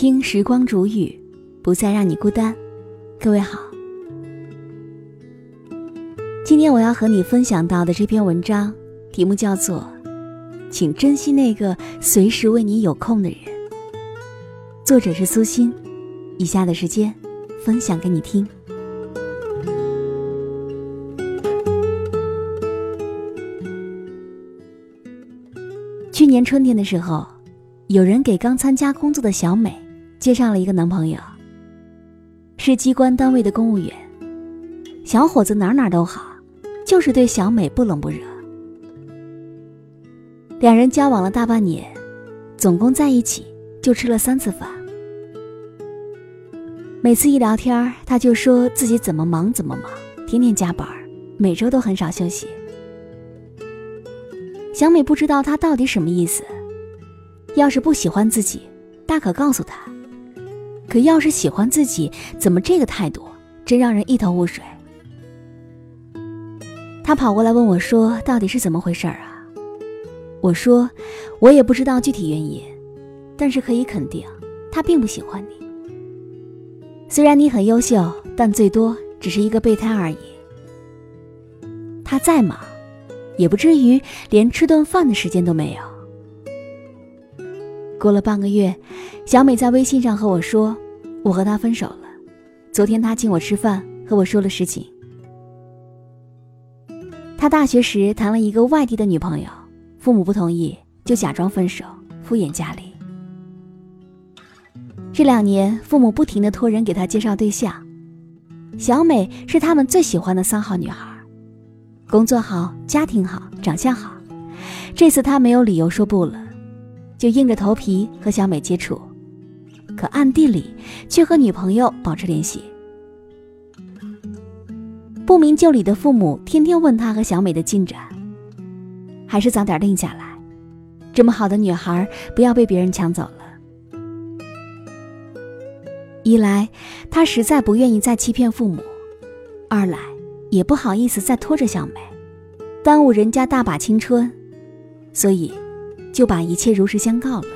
听时光煮雨，不再让你孤单。各位好，今天我要和你分享到的这篇文章，题目叫做《请珍惜那个随时为你有空的人》，作者是苏欣。以下的时间，分享给你听。去年春天的时候，有人给刚参加工作的小美介绍了一个男朋友，是机关单位的公务员。小伙子哪哪都好，就是对小美不冷不热。两人交往了大半年，总共在一起就吃了三次饭。每次一聊天，他就说自己怎么忙怎么忙，天天加班，每周都很少休息。小美不知道他到底什么意思。要是不喜欢自己，大可告诉他；可要是喜欢自己，怎么这个态度，真让人一头雾水。他跑过来问我，说：“到底是怎么回事啊？”我说：“我也不知道具体原因，但是可以肯定，他并不喜欢你。虽然你很优秀，但最多只是一个备胎而已。他再忙。”也不至于连吃顿饭的时间都没有。过了半个月，小美在微信上和我说：“我和他分手了。”昨天他请我吃饭，和我说了实情。他大学时谈了一个外地的女朋友，父母不同意，就假装分手，敷衍家里。这两年，父母不停的托人给他介绍对象，小美是他们最喜欢的三好女孩。工作好，家庭好，长相好，这次他没有理由说不了，就硬着头皮和小美接触，可暗地里却和女朋友保持联系。不明就里的父母天天问他和小美的进展，还是早点定下来，这么好的女孩不要被别人抢走了。一来，他实在不愿意再欺骗父母；二来。也不好意思再拖着小美，耽误人家大把青春，所以就把一切如实相告了。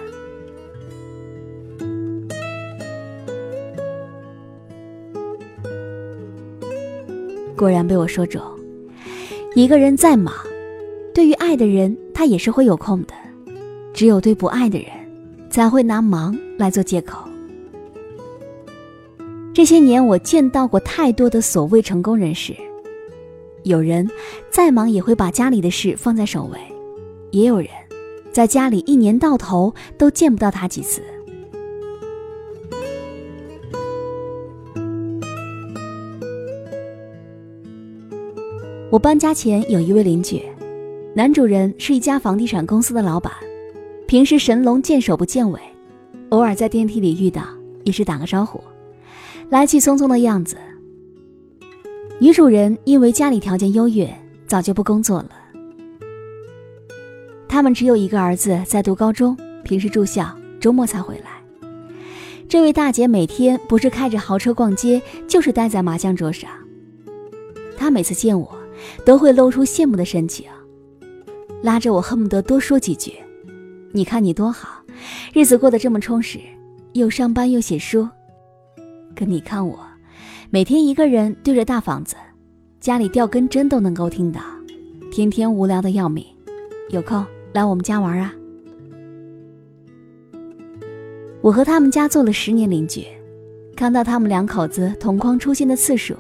果然被我说中。一个人再忙，对于爱的人，他也是会有空的；只有对不爱的人，才会拿忙来做借口。这些年，我见到过太多的所谓成功人士。有人再忙也会把家里的事放在首位，也有人在家里一年到头都见不到他几次。我搬家前有一位邻居，男主人是一家房地产公司的老板，平时神龙见首不见尾，偶尔在电梯里遇到也是打个招呼，来去匆匆的样子。女主人因为家里条件优越，早就不工作了。他们只有一个儿子在读高中，平时住校，周末才回来。这位大姐每天不是开着豪车逛街，就是待在麻将桌上。她每次见我，都会露出羡慕的神情，拉着我恨不得多说几句：“你看你多好，日子过得这么充实，又上班又写书。可你看我。”每天一个人对着大房子，家里掉根针都能够听到，天天无聊的要命。有空来我们家玩啊！我和他们家做了十年邻居，看到他们两口子同框出现的次数，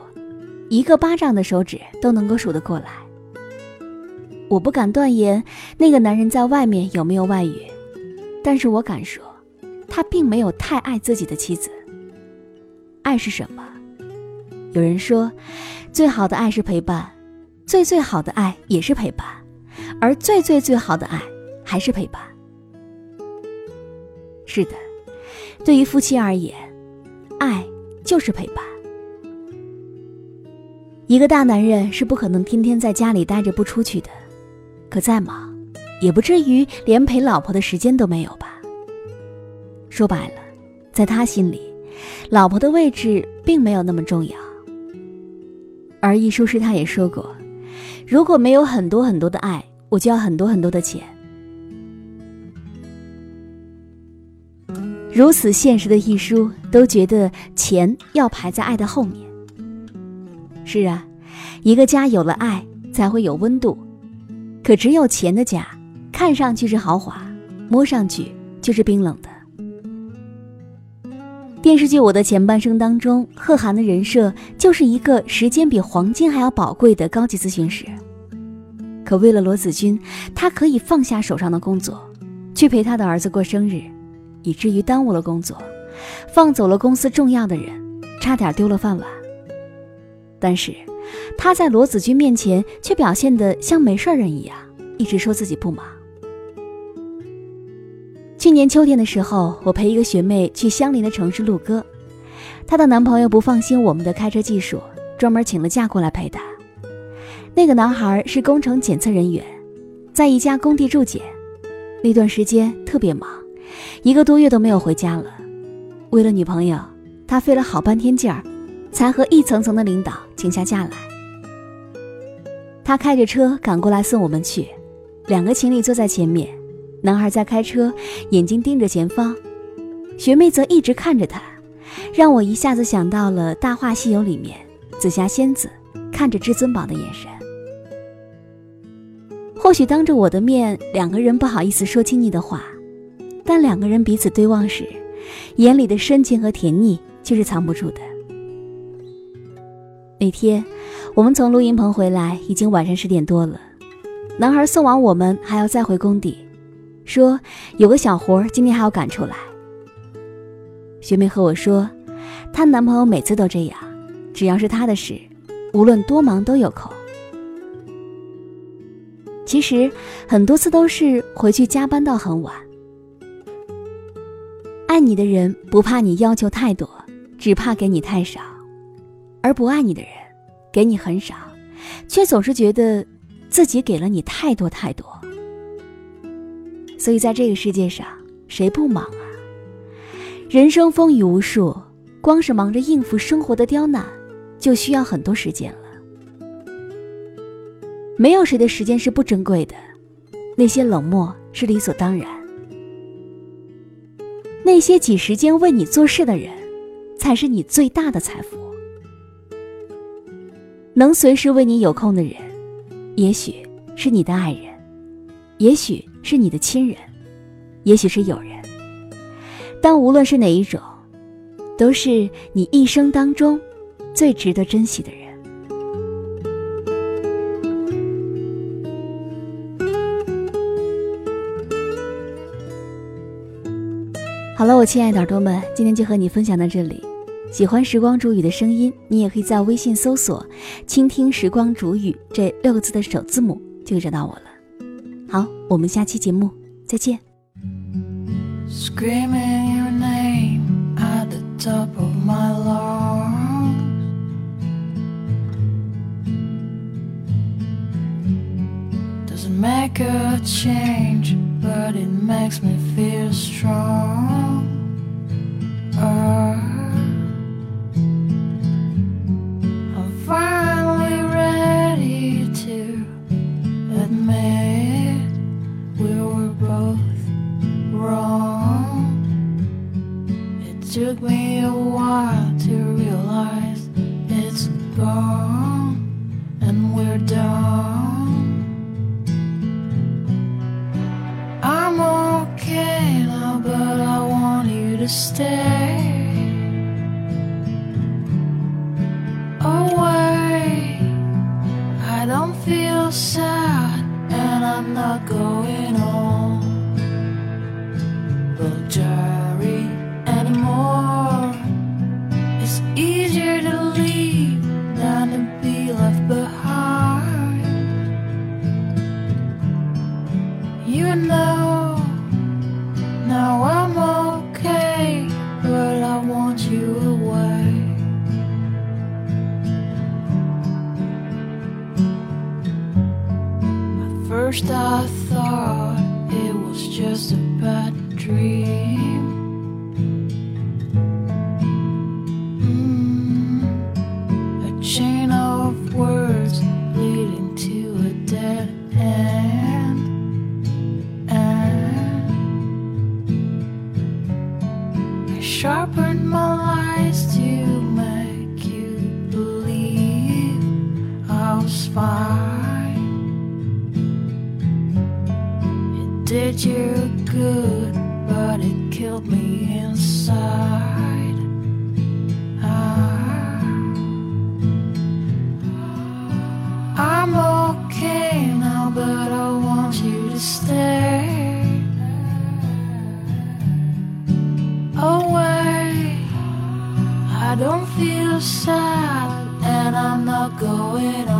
一个巴掌的手指都能够数得过来。我不敢断言那个男人在外面有没有外遇，但是我敢说，他并没有太爱自己的妻子。爱是什么？有人说，最好的爱是陪伴，最最好的爱也是陪伴，而最最最好的爱还是陪伴。是的，对于夫妻而言，爱就是陪伴。一个大男人是不可能天天在家里待着不出去的，可再忙，也不至于连陪老婆的时间都没有吧？说白了，在他心里，老婆的位置并没有那么重要。而易书师他也说过，如果没有很多很多的爱，我就要很多很多的钱。如此现实的一书，都觉得钱要排在爱的后面。是啊，一个家有了爱，才会有温度。可只有钱的家，看上去是豪华，摸上去就是冰冷的。电视剧《我的前半生》当中，贺涵的人设就是一个时间比黄金还要宝贵的高级咨询师。可为了罗子君，他可以放下手上的工作，去陪他的儿子过生日，以至于耽误了工作，放走了公司重要的人，差点丢了饭碗。但是，他在罗子君面前却表现得像没事人一样，一直说自己不忙。去年秋天的时候，我陪一个学妹去相邻的城市录歌，她的男朋友不放心我们的开车技术，专门请了假过来陪她。那个男孩是工程检测人员，在一家工地驻检，那段时间特别忙，一个多月都没有回家了。为了女朋友，他费了好半天劲儿，才和一层层的领导请下假来。他开着车赶过来送我们去，两个情侣坐在前面。男孩在开车，眼睛盯着前方，学妹则一直看着他，让我一下子想到了《大话西游》里面紫霞仙子看着至尊宝的眼神。或许当着我的面，两个人不好意思说亲昵的话，但两个人彼此对望时，眼里的深情和甜蜜却是藏不住的。那天，我们从录音棚回来，已经晚上十点多了，男孩送完我们，还要再回工地。说有个小活今天还要赶出来。学妹和我说，她男朋友每次都这样，只要是她的事，无论多忙都有空。其实很多次都是回去加班到很晚。爱你的人不怕你要求太多，只怕给你太少；而不爱你的人，给你很少，却总是觉得自己给了你太多太多。所以，在这个世界上，谁不忙啊？人生风雨无数，光是忙着应付生活的刁难，就需要很多时间了。没有谁的时间是不珍贵的，那些冷漠是理所当然。那些挤时间为你做事的人，才是你最大的财富。能随时为你有空的人，也许是你的爱人，也许。是你的亲人，也许是友人，但无论是哪一种，都是你一生当中最值得珍惜的人。好了，我亲爱的耳朵们，今天就和你分享到这里。喜欢时光煮雨的声音，你也可以在微信搜索“倾听时光煮雨”这六个字的首字母，就找到我了。好，我们下期节目再见。Screaming your name at the top of my lungs. Doesn't make a change, but it makes me feel strong. First, I thought it was just a bad dream. You good, but it killed me inside. Ah. I'm okay now, but I want you to stay. Away, I don't feel sad, and I'm not going